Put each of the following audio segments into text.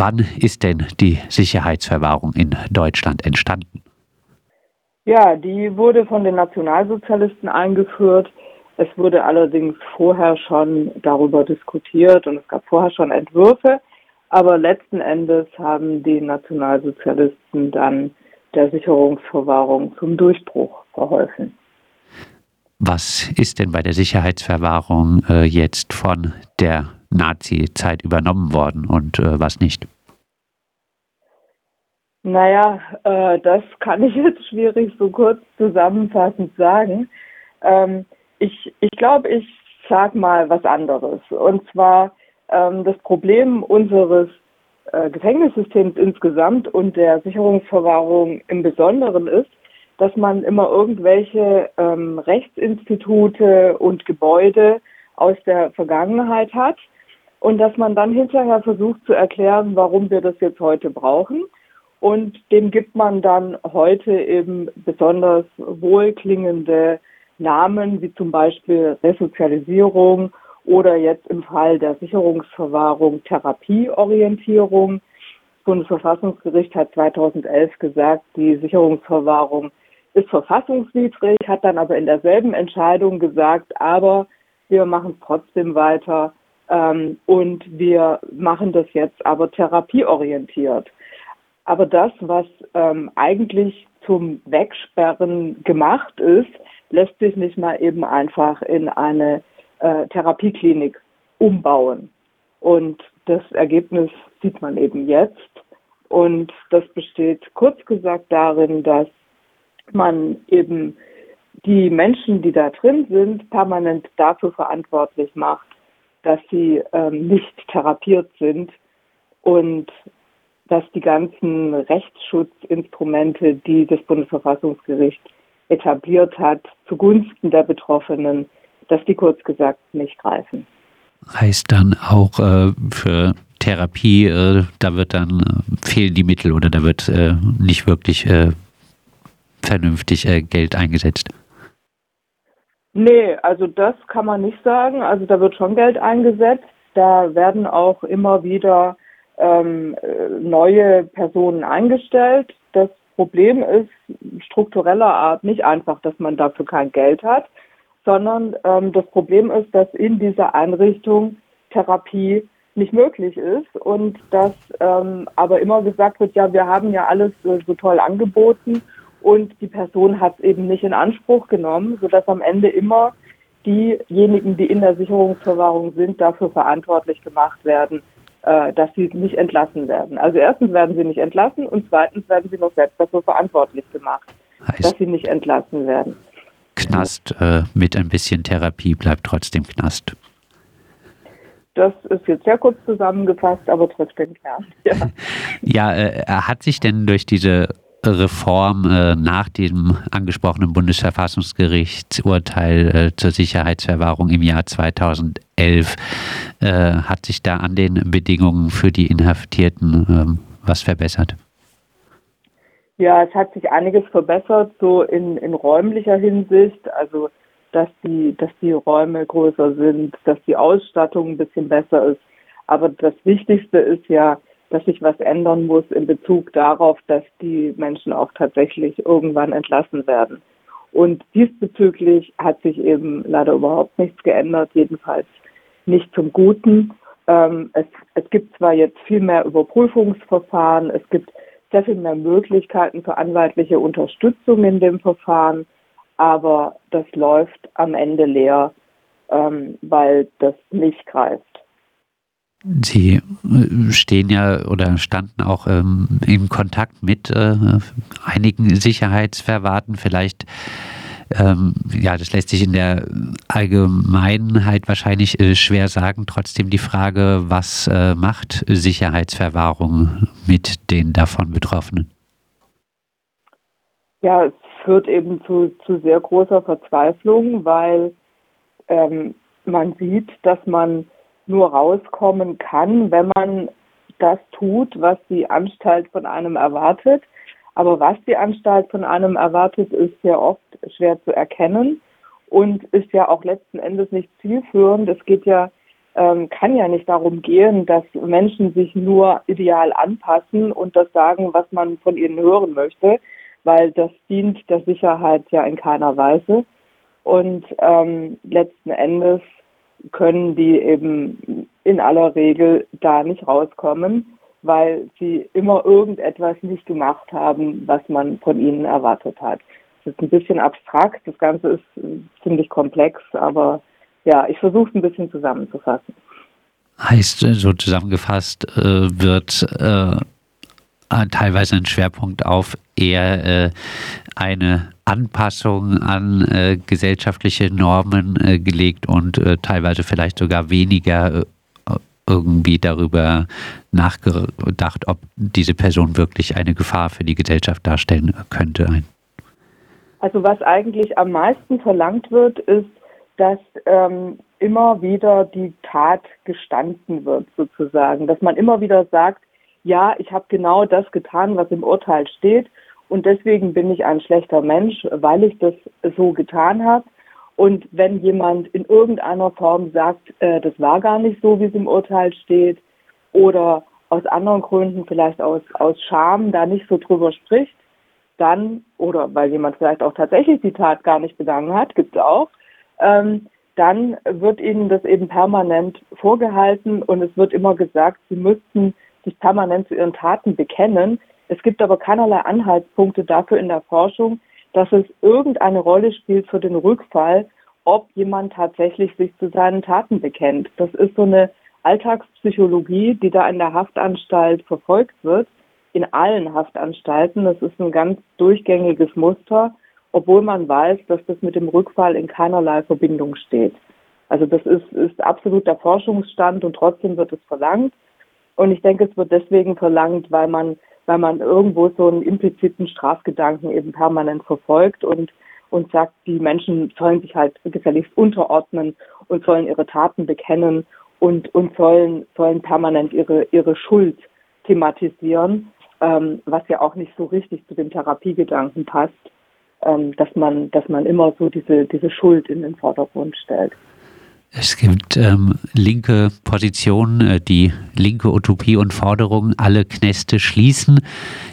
Wann ist denn die Sicherheitsverwahrung in Deutschland entstanden? Ja, die wurde von den Nationalsozialisten eingeführt. Es wurde allerdings vorher schon darüber diskutiert und es gab vorher schon Entwürfe. Aber letzten Endes haben die Nationalsozialisten dann der Sicherungsverwahrung zum Durchbruch verholfen. Was ist denn bei der Sicherheitsverwahrung äh, jetzt von der Nazi-Zeit übernommen worden und äh, was nicht? Naja, äh, das kann ich jetzt schwierig so kurz zusammenfassend sagen. Ähm, ich ich glaube, ich sag mal was anderes. Und zwar ähm, das Problem unseres äh, Gefängnissystems insgesamt und der Sicherungsverwahrung im Besonderen ist, dass man immer irgendwelche ähm, Rechtsinstitute und Gebäude aus der Vergangenheit hat und dass man dann hinterher versucht zu erklären, warum wir das jetzt heute brauchen. Und dem gibt man dann heute eben besonders wohlklingende Namen, wie zum Beispiel Resozialisierung oder jetzt im Fall der Sicherungsverwahrung Therapieorientierung. Das Bundesverfassungsgericht hat 2011 gesagt, die Sicherungsverwahrung ist verfassungswidrig, hat dann aber in derselben Entscheidung gesagt, aber wir machen trotzdem weiter ähm, und wir machen das jetzt aber therapieorientiert. Aber das, was ähm, eigentlich zum Wegsperren gemacht ist, lässt sich nicht mal eben einfach in eine äh, Therapieklinik umbauen. Und das Ergebnis sieht man eben jetzt. Und das besteht kurz gesagt darin, dass man eben die Menschen, die da drin sind, permanent dafür verantwortlich macht, dass sie ähm, nicht therapiert sind und dass die ganzen Rechtsschutzinstrumente, die das Bundesverfassungsgericht etabliert hat, zugunsten der Betroffenen, dass die kurz gesagt nicht greifen. Heißt dann auch äh, für Therapie, äh, da wird dann äh, fehlen die Mittel oder da wird äh, nicht wirklich äh, vernünftig äh, Geld eingesetzt. Nee, also das kann man nicht sagen. Also da wird schon Geld eingesetzt. Da werden auch immer wieder ähm, neue Personen eingestellt. Das Problem ist struktureller Art nicht einfach, dass man dafür kein Geld hat, sondern ähm, das Problem ist, dass in dieser Einrichtung Therapie nicht möglich ist und dass ähm, aber immer gesagt wird, ja, wir haben ja alles äh, so toll angeboten und die Person hat es eben nicht in Anspruch genommen, sodass am Ende immer diejenigen, die in der Sicherungsverwahrung sind, dafür verantwortlich gemacht werden, äh, dass sie nicht entlassen werden. Also erstens werden sie nicht entlassen und zweitens werden sie noch selbst dafür verantwortlich gemacht, heißt dass sie nicht entlassen werden. Knast äh, mit ein bisschen Therapie bleibt trotzdem Knast. Das ist jetzt sehr kurz zusammengefasst, aber trotzdem Kern. Ja, ja äh, hat sich denn durch diese Reform äh, nach dem angesprochenen Bundesverfassungsgerichtsurteil äh, zur Sicherheitsverwahrung im Jahr 2011 äh, hat sich da an den Bedingungen für die Inhaftierten ähm, was verbessert? Ja, es hat sich einiges verbessert, so in, in räumlicher Hinsicht, also dass die, dass die Räume größer sind, dass die Ausstattung ein bisschen besser ist. Aber das Wichtigste ist ja, dass sich was ändern muss in Bezug darauf, dass die Menschen auch tatsächlich irgendwann entlassen werden. Und diesbezüglich hat sich eben leider überhaupt nichts geändert, jedenfalls nicht zum Guten. Ähm, es, es gibt zwar jetzt viel mehr Überprüfungsverfahren, es gibt sehr viel mehr Möglichkeiten für anwaltliche Unterstützung in dem Verfahren, aber das läuft am Ende leer, ähm, weil das nicht greift. Sie äh, stehen ja oder standen auch ähm, im Kontakt mit äh, einigen Sicherheitsverwahrten. Vielleicht, ähm, ja, das lässt sich in der Allgemeinheit wahrscheinlich äh, schwer sagen. Trotzdem die Frage, was äh, macht Sicherheitsverwahrung mit den davon Betroffenen? Ja, es führt eben zu, zu sehr großer Verzweiflung, weil ähm, man sieht, dass man nur rauskommen kann, wenn man das tut, was die Anstalt von einem erwartet. Aber was die Anstalt von einem erwartet, ist ja oft schwer zu erkennen und ist ja auch letzten Endes nicht zielführend. Es geht ja ähm, kann ja nicht darum gehen, dass Menschen sich nur ideal anpassen und das sagen, was man von ihnen hören möchte, weil das dient der Sicherheit ja in keiner Weise. Und ähm, letzten Endes können die eben in aller Regel da nicht rauskommen, weil sie immer irgendetwas nicht gemacht haben, was man von ihnen erwartet hat. Das ist ein bisschen abstrakt, das Ganze ist ziemlich komplex, aber ja, ich versuche es ein bisschen zusammenzufassen. Heißt, äh, so zusammengefasst äh, wird äh, teilweise ein Schwerpunkt auf eher äh, eine Anpassung an äh, gesellschaftliche Normen äh, gelegt und teilweise vielleicht sogar weniger irgendwie darüber nachgedacht, ob diese Person wirklich eine Gefahr für die Gesellschaft darstellen könnte. Also was eigentlich am meisten verlangt wird, ist, dass ähm, immer wieder die Tat gestanden wird, sozusagen. Dass man immer wieder sagt, ja, ich habe genau das getan, was im Urteil steht und deswegen bin ich ein schlechter Mensch, weil ich das so getan habe. Und wenn jemand in irgendeiner Form sagt, äh, das war gar nicht so, wie es im Urteil steht, oder aus anderen Gründen, vielleicht aus, aus Scham, da nicht so drüber spricht, dann, oder weil jemand vielleicht auch tatsächlich die Tat gar nicht begangen hat, gibt es auch, ähm, dann wird ihnen das eben permanent vorgehalten und es wird immer gesagt, sie müssten sich permanent zu ihren Taten bekennen. Es gibt aber keinerlei Anhaltspunkte dafür in der Forschung, dass es irgendeine Rolle spielt für den Rückfall, ob jemand tatsächlich sich zu seinen Taten bekennt. Das ist so eine Alltagspsychologie, die da in der Haftanstalt verfolgt wird, in allen Haftanstalten. Das ist ein ganz durchgängiges Muster obwohl man weiß, dass das mit dem Rückfall in keinerlei Verbindung steht. Also das ist, ist absoluter Forschungsstand und trotzdem wird es verlangt. Und ich denke, es wird deswegen verlangt, weil man, weil man irgendwo so einen impliziten Strafgedanken eben permanent verfolgt und, und sagt, die Menschen sollen sich halt gefälligst unterordnen und sollen ihre Taten bekennen und, und sollen, sollen permanent ihre, ihre Schuld thematisieren, ähm, was ja auch nicht so richtig zu dem Therapiegedanken passt ähm, dass man, dass man immer so diese, diese Schuld in den Vordergrund stellt. Es gibt ähm, linke Positionen, äh, die linke Utopie und Forderung, alle Knäste schließen.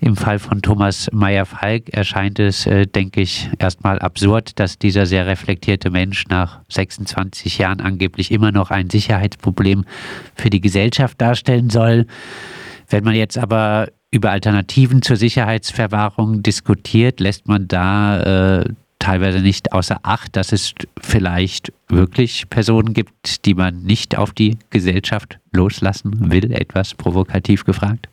Im Fall von Thomas Meyer-Falk erscheint es, äh, denke ich, erstmal absurd, dass dieser sehr reflektierte Mensch nach 26 Jahren angeblich immer noch ein Sicherheitsproblem für die Gesellschaft darstellen soll. Wenn man jetzt aber über Alternativen zur Sicherheitsverwahrung diskutiert, lässt man da äh, teilweise nicht außer Acht, dass es vielleicht wirklich Personen gibt, die man nicht auf die Gesellschaft loslassen will, etwas provokativ gefragt?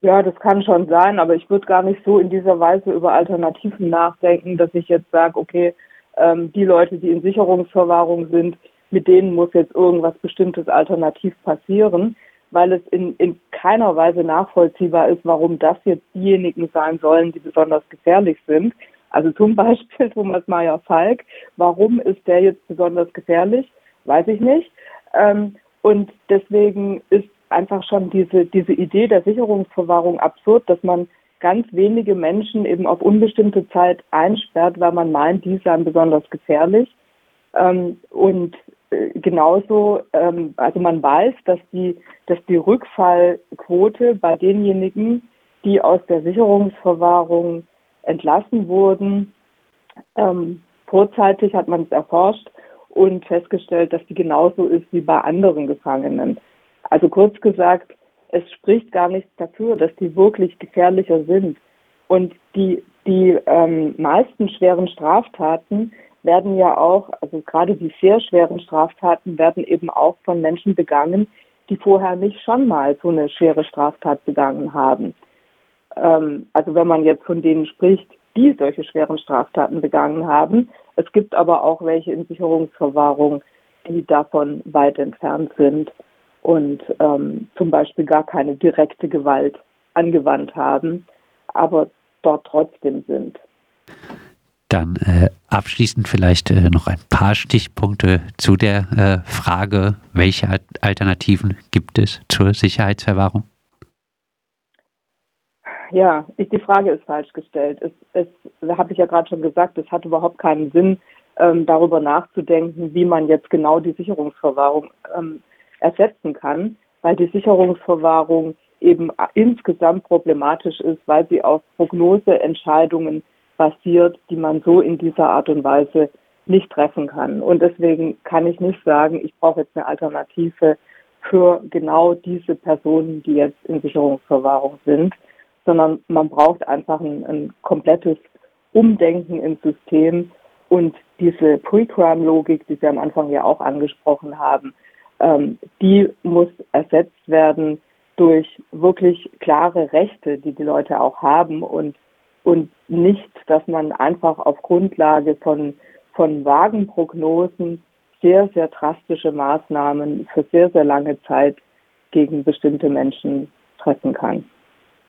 Ja, das kann schon sein, aber ich würde gar nicht so in dieser Weise über Alternativen nachdenken, dass ich jetzt sage, okay, ähm, die Leute, die in Sicherungsverwahrung sind, mit denen muss jetzt irgendwas Bestimmtes alternativ passieren weil es in, in keiner Weise nachvollziehbar ist, warum das jetzt diejenigen sein sollen, die besonders gefährlich sind. Also zum Beispiel Thomas Meyer-Falk. Warum ist der jetzt besonders gefährlich? Weiß ich nicht. Ähm, und deswegen ist einfach schon diese, diese Idee der Sicherungsverwahrung absurd, dass man ganz wenige Menschen eben auf unbestimmte Zeit einsperrt, weil man meint, die seien besonders gefährlich. Ähm, und äh, genauso, ähm, also man weiß, dass die, dass die Rückfallquote bei denjenigen, die aus der Sicherungsverwahrung entlassen wurden, ähm, vorzeitig hat man es erforscht und festgestellt, dass die genauso ist wie bei anderen Gefangenen. Also kurz gesagt, es spricht gar nichts dafür, dass die wirklich gefährlicher sind. Und die, die ähm, meisten schweren Straftaten werden ja auch, also gerade die sehr schweren Straftaten werden eben auch von Menschen begangen, die vorher nicht schon mal so eine schwere Straftat begangen haben. Ähm, also wenn man jetzt von denen spricht, die solche schweren Straftaten begangen haben. Es gibt aber auch welche in Sicherungsverwahrung, die davon weit entfernt sind und ähm, zum Beispiel gar keine direkte Gewalt angewandt haben, aber dort trotzdem sind. Dann äh, abschließend vielleicht äh, noch ein paar Stichpunkte zu der äh, Frage, welche Alternativen gibt es zur Sicherheitsverwahrung? Ja, ich, die Frage ist falsch gestellt. Es, es habe ich ja gerade schon gesagt, es hat überhaupt keinen Sinn, ähm, darüber nachzudenken, wie man jetzt genau die Sicherungsverwahrung ähm, ersetzen kann, weil die Sicherungsverwahrung eben insgesamt problematisch ist, weil sie auf Prognoseentscheidungen basiert, die man so in dieser Art und Weise nicht treffen kann. Und deswegen kann ich nicht sagen, ich brauche jetzt eine Alternative für genau diese Personen, die jetzt in Sicherungsverwahrung sind, sondern man braucht einfach ein, ein komplettes Umdenken im System und diese Pre-Crime-Logik, die Sie am Anfang ja auch angesprochen haben, ähm, die muss ersetzt werden durch wirklich klare Rechte, die die Leute auch haben und, und nicht, dass man einfach auf Grundlage von, von vagen Prognosen sehr, sehr drastische Maßnahmen für sehr, sehr lange Zeit gegen bestimmte Menschen treffen kann.